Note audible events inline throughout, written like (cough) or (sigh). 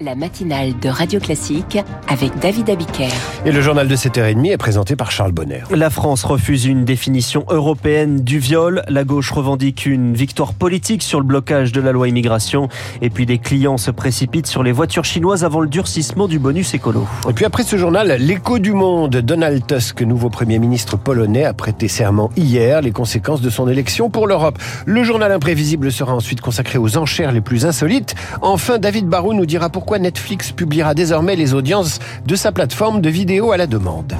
la matinale de Radio Classique avec David Abiker. Et le journal de 7h30 est présenté par Charles Bonner. La France refuse une définition européenne du viol. La gauche revendique une victoire politique sur le blocage de la loi immigration. Et puis des clients se précipitent sur les voitures chinoises avant le durcissement du bonus écolo. Et puis après ce journal, l'écho du monde, Donald Tusk, nouveau Premier ministre polonais, a prêté serment hier les conséquences de son élection pour l'Europe. Le journal imprévisible sera ensuite consacré aux enchères les plus insolites. Enfin, David Barou nous dira pourquoi Netflix publiera désormais les audiences de sa plateforme de vidéo à la demande.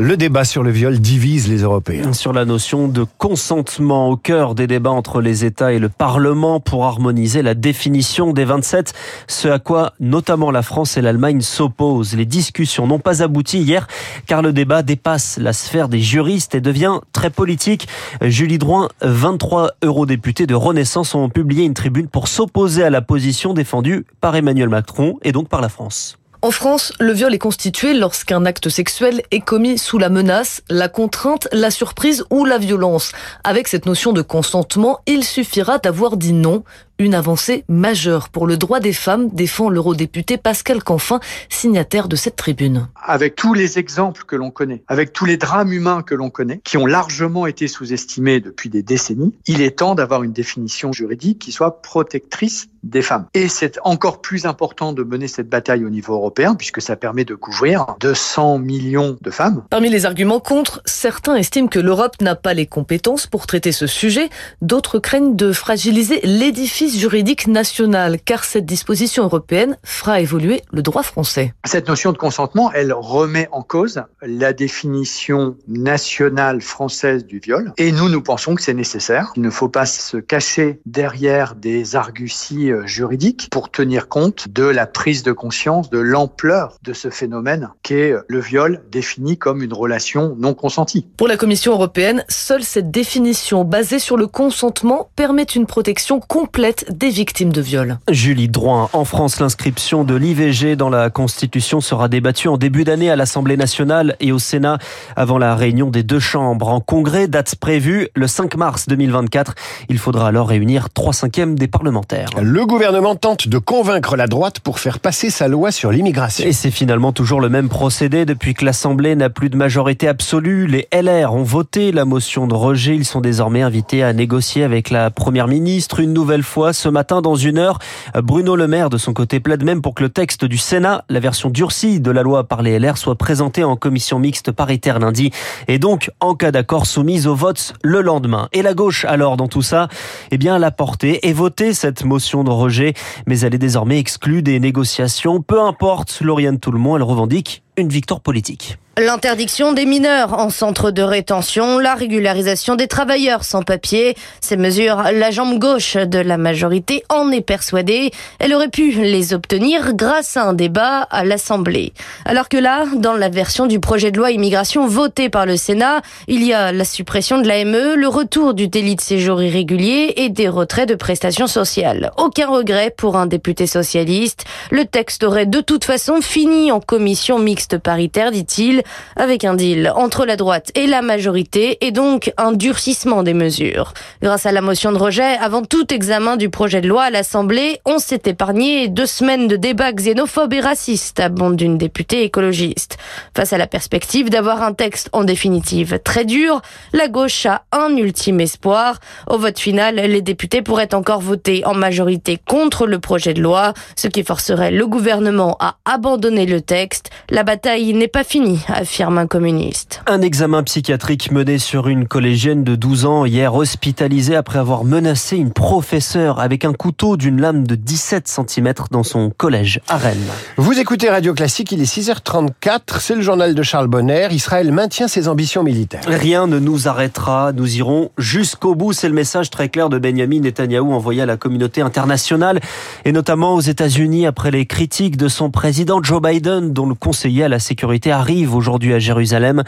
Le débat sur le viol divise les Européens. Sur la notion de consentement au cœur des débats entre les États et le Parlement pour harmoniser la définition des 27, ce à quoi notamment la France et l'Allemagne s'opposent. Les discussions n'ont pas abouti hier car le débat dépasse la sphère des juristes et devient très politique. Julie Drouin, 23 eurodéputés de Renaissance ont publié une tribune pour s'opposer à la position défendue par Emmanuel Macron et donc par la France. En France, le viol est constitué lorsqu'un acte sexuel est commis sous la menace, la contrainte, la surprise ou la violence. Avec cette notion de consentement, il suffira d'avoir dit non, une avancée majeure pour le droit des femmes, défend l'eurodéputé Pascal Canfin, signataire de cette tribune. Avec tous les exemples que l'on connaît, avec tous les drames humains que l'on connaît, qui ont largement été sous-estimés depuis des décennies, il est temps d'avoir une définition juridique qui soit protectrice des femmes. Et c'est encore plus important de mener cette bataille au niveau européen puisque ça permet de couvrir 200 millions de femmes. Parmi les arguments contre, certains estiment que l'Europe n'a pas les compétences pour traiter ce sujet, d'autres craignent de fragiliser l'édifice juridique national, car cette disposition européenne fera évoluer le droit français. Cette notion de consentement, elle remet en cause la définition nationale française du viol, et nous, nous pensons que c'est nécessaire. Il ne faut pas se cacher derrière des arguties euh, juridiques pour tenir compte de la prise de conscience de l'ampleur de ce phénomène qu'est le viol défini comme une relation non consentie. Pour la Commission européenne, seule cette définition basée sur le consentement permet une protection complète des victimes de viol. Julie Droin, en France, l'inscription de l'IVG dans la Constitution sera débattue en début d'année à l'Assemblée nationale et au Sénat avant la réunion des deux chambres. En congrès, date prévue le 5 mars 2024. Il faudra alors réunir 3 cinquièmes des parlementaires. Le gouvernement tente de convaincre la droite pour faire passer sa loi sur l'immigration. Et c'est finalement toujours le même procédé depuis que l'Assemblée n'a plus de majorité absolue. Les LR ont voté la motion de rejet. Ils sont désormais invités à négocier avec la Première ministre une nouvelle fois ce matin dans une heure. Bruno Le Maire, de son côté, plaide même pour que le texte du Sénat, la version durcie de la loi par les LR, soit présenté en commission mixte paritaire lundi et donc, en cas d'accord, soumise au vote le lendemain. Et la gauche, alors, dans tout ça, eh bien, l'a porté et voté cette motion de rejet, mais elle est désormais exclue des négociations. Peu importe, Lauriane Toulmont, elle revendique une victoire politique. L'interdiction des mineurs en centre de rétention, la régularisation des travailleurs sans papier, ces mesures, la jambe gauche de la majorité en est persuadée. Elle aurait pu les obtenir grâce à un débat à l'Assemblée. Alors que là, dans la version du projet de loi immigration votée par le Sénat, il y a la suppression de l'AME, le retour du délit de séjour irrégulier et des retraits de prestations sociales. Aucun regret pour un député socialiste. Le texte aurait de toute façon fini en commission mixte paritaire, dit-il avec un deal entre la droite et la majorité et donc un durcissement des mesures. Grâce à la motion de rejet, avant tout examen du projet de loi à l'Assemblée, on s'est épargné deux semaines de débats xénophobes et racistes, abonde une députée écologiste. Face à la perspective d'avoir un texte en définitive très dur, la gauche a un ultime espoir. Au vote final, les députés pourraient encore voter en majorité contre le projet de loi, ce qui forcerait le gouvernement à abandonner le texte. La bataille n'est pas finie, affirme un communiste. Un examen psychiatrique mené sur une collégienne de 12 ans hier hospitalisée après avoir menacé une professeure avec un couteau d'une lame de 17 cm dans son collège à Rennes. Vous écoutez Radio Classique, il est 6h34, c'est le journal de Charles Bonner. Israël maintient ses ambitions militaires. Rien ne nous arrêtera, nous irons jusqu'au bout, c'est le message très clair de Benjamin Netanyahou envoyé à la communauté internationale et notamment aux États-Unis après les critiques de son président Joe Biden dont le conseiller à la sécurité arrive aujourd'hui aujourd'hui à Jérusalem.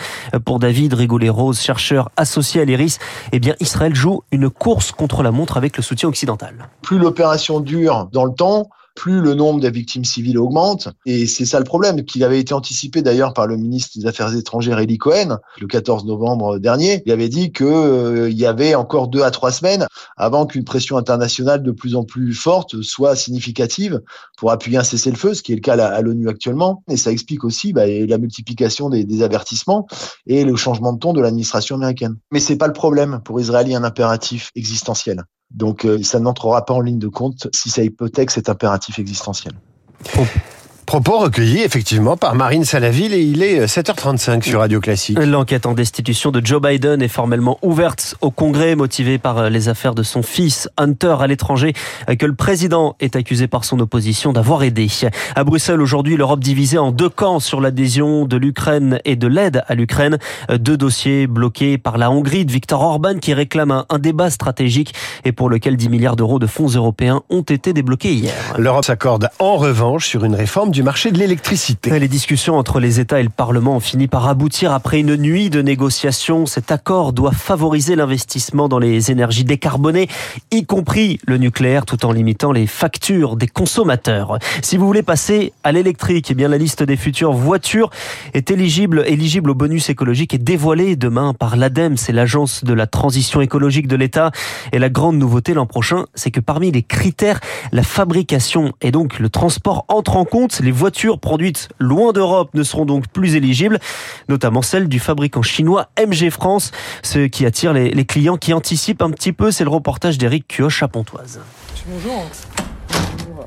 Pour David Rigoulet-Rose, chercheur associé à l'IRIS, eh bien, Israël joue une course contre la montre avec le soutien occidental. Plus l'opération dure dans le temps, plus le nombre des victimes civiles augmente. Et c'est ça le problème, qui avait été anticipé d'ailleurs par le ministre des Affaires étrangères Eli Cohen le 14 novembre dernier. Il avait dit qu'il euh, y avait encore deux à trois semaines avant qu'une pression internationale de plus en plus forte soit significative pour appuyer un cessez-le-feu, ce qui est le cas à, l'ONU actuellement. Et ça explique aussi bah, la multiplication des, des avertissements et le changement de ton de l'administration américaine. Mais c'est pas le problème. Pour Israël, il y a un impératif existentiel. Donc euh, ça n'entrera pas en ligne de compte si ça hypothèque cet impératif existentiel. Propos recueillis effectivement par Marine Salaville et il est 7h35 sur Radio Classique. L'enquête en destitution de Joe Biden est formellement ouverte au Congrès, motivée par les affaires de son fils Hunter à l'étranger, que le président est accusé par son opposition d'avoir aidé. À Bruxelles aujourd'hui, l'Europe divisée en deux camps sur l'adhésion de l'Ukraine et de l'aide à l'Ukraine. Deux dossiers bloqués par la Hongrie de Viktor Orban qui réclame un, débat stratégique et pour lequel 10 milliards d'euros de fonds européens ont été débloqués hier. L'Europe s'accorde en revanche sur une réforme du du marché de l'électricité. Les discussions entre les États et le Parlement ont fini par aboutir après une nuit de négociations. Cet accord doit favoriser l'investissement dans les énergies décarbonées, y compris le nucléaire, tout en limitant les factures des consommateurs. Si vous voulez passer à l'électrique, eh bien la liste des futures voitures est éligible, éligible au bonus écologique et dévoilée demain par l'ADEME, c'est l'agence de la transition écologique de l'État. Et la grande nouveauté l'an prochain, c'est que parmi les critères, la fabrication et donc le transport entrent en compte. Voitures produites loin d'Europe ne seront donc plus éligibles, notamment celles du fabricant chinois MG France, ce qui attire les, clients qui anticipent un petit peu. C'est le reportage d'Éric Cuoche à Pontoise. Bonjour.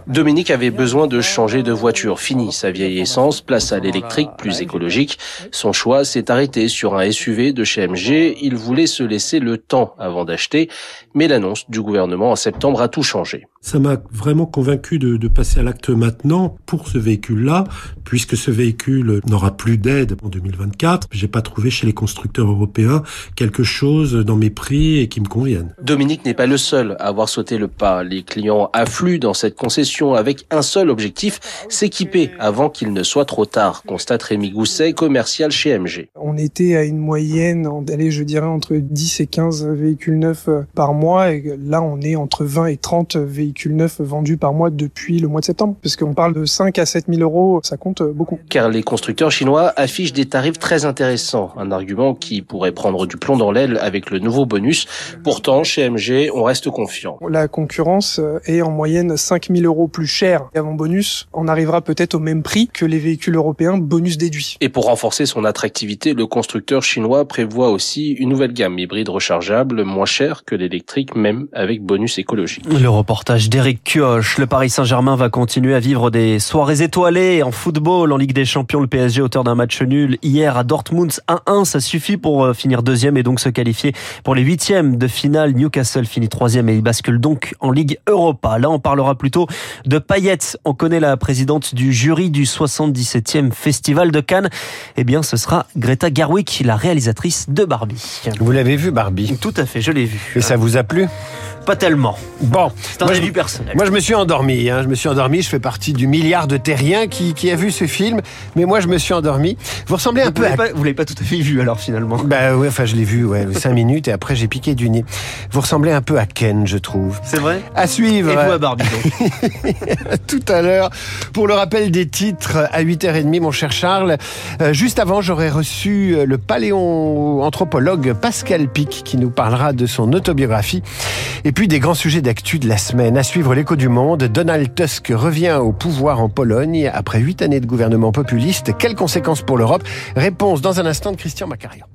Dominique avait besoin de changer de voiture. Fini sa vieille essence, place à l'électrique plus écologique. Son choix s'est arrêté sur un SUV de chez MG. Il voulait se laisser le temps avant d'acheter, mais l'annonce du gouvernement en septembre a tout changé. Ça m'a vraiment convaincu de, de passer à l'acte maintenant pour ce véhicule-là, puisque ce véhicule n'aura plus d'aide en 2024. J'ai pas trouvé chez les constructeurs européens quelque chose dans mes prix et qui me convienne. Dominique n'est pas le seul à avoir sauté le pas. Les clients affluent dans cette concession avec un seul objectif, s'équiper avant qu'il ne soit trop tard, constate Rémi Gousset, commercial chez MG. On était à une moyenne, d'aller, je dirais, entre 10 et 15 véhicules neufs par mois, et là on est entre 20 et 30 véhicules véhicules neufs vendus par mois depuis le mois de septembre. Parce qu'on parle de 5 à 7 000 euros, ça compte beaucoup. Car les constructeurs chinois affichent des tarifs très intéressants. Un argument qui pourrait prendre du plomb dans l'aile avec le nouveau bonus. Pourtant, chez MG, on reste confiant. La concurrence est en moyenne 5 000 euros plus cher. Et avant bonus, on arrivera peut-être au même prix que les véhicules européens bonus déduits. Et pour renforcer son attractivité, le constructeur chinois prévoit aussi une nouvelle gamme hybride rechargeable, moins chère que l'électrique, même avec bonus écologique. Le reportage d'Eric Kioch. Le Paris Saint-Germain va continuer à vivre des soirées étoilées en football, en Ligue des Champions. Le PSG, auteur d'un match nul hier à Dortmund 1-1, ça suffit pour euh, finir deuxième et donc se qualifier pour les huitièmes de finale. Newcastle finit troisième et il bascule donc en Ligue Europa. Là, on parlera plutôt de paillettes. On connaît la présidente du jury du 77e Festival de Cannes. Eh bien, ce sera Greta Garwick, la réalisatrice de Barbie. Vous l'avez vu, Barbie Tout à fait, je l'ai vu. Et ça vous a plu pas tellement. Bon. C'est un avis personnel. Moi, je me suis endormi. Hein. Je me suis endormi. Je fais partie du milliard de terriens qui, qui a vu ce film. Mais moi, je me suis endormi. Vous ressemblez un peu à... Pas, vous l'avez pas tout à fait vu, alors, finalement. Bah oui, enfin, je l'ai vu, ouais, cinq (laughs) minutes. Et après, j'ai piqué du nez. Vous ressemblez un peu à Ken, je trouve. C'est vrai À suivre. Et vous à Barbie, (laughs) Tout à l'heure, pour le rappel des titres, à 8h30, mon cher Charles. Euh, juste avant, j'aurais reçu le paléoanthropologue Pascal Pic, qui nous parlera de son autobiographie. Et puis des grands sujets d'actu de la semaine. À suivre l'écho du monde, Donald Tusk revient au pouvoir en Pologne après huit années de gouvernement populiste. Quelles conséquences pour l'Europe? Réponse dans un instant de Christian Macarian.